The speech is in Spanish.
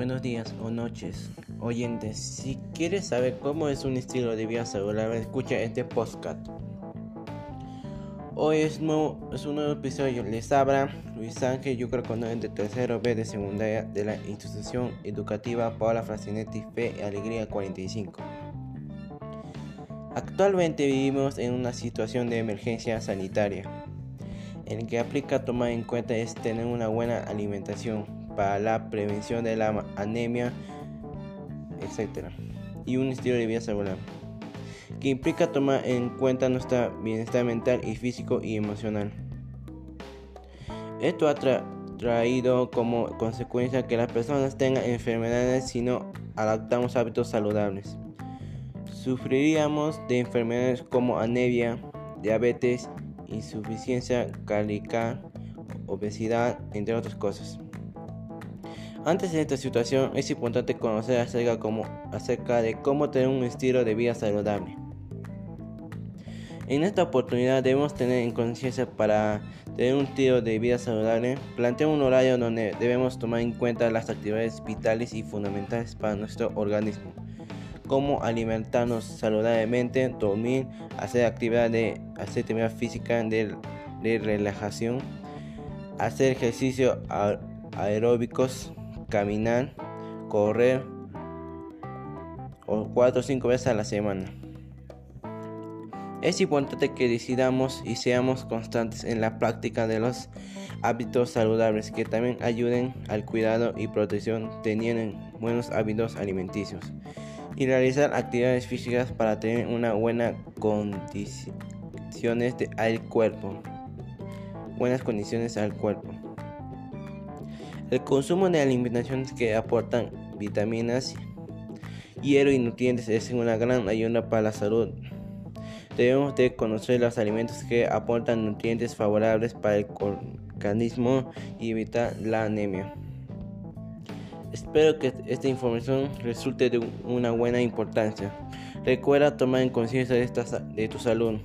Buenos días o noches, oyentes. Si quieres saber cómo es un estilo de vida saludable, escucha este podcast. Hoy es, es un nuevo episodio. Les habla Luis Ángel, no es de tercero B de secundaria de la institución educativa Paula Francinetti Fe y Alegría 45. Actualmente vivimos en una situación de emergencia sanitaria. El que aplica tomar en cuenta es tener una buena alimentación, para la prevención de la anemia, etc. Y un estilo de vida saludable, que implica tomar en cuenta nuestro bienestar mental y físico y emocional. Esto ha traído como consecuencia que las personas tengan enfermedades si no adaptamos hábitos saludables. Sufriríamos de enfermedades como anemia, diabetes, insuficiencia cardíaca, obesidad, entre otras cosas. Antes de esta situación es importante conocer acerca, acerca de cómo tener un estilo de vida saludable. En esta oportunidad debemos tener en conciencia para tener un estilo de vida saludable, plantear un horario donde debemos tomar en cuenta las actividades vitales y fundamentales para nuestro organismo, como alimentarnos saludablemente, dormir, hacer actividad de hacer actividad física de, de relajación, hacer ejercicio aeróbicos, caminar, correr o 4 o 5 veces a la semana. Es importante que decidamos y seamos constantes en la práctica de los hábitos saludables que también ayuden al cuidado y protección teniendo buenos hábitos alimenticios y realizar actividades físicas para tener una buena condiciones al cuerpo. Buenas condiciones al cuerpo. El consumo de alimentaciones que aportan vitaminas, hierro y nutrientes es una gran ayuda para la salud. Debemos de conocer los alimentos que aportan nutrientes favorables para el organismo y evitar la anemia. Espero que esta información resulte de una buena importancia. Recuerda tomar en conciencia de tu salud.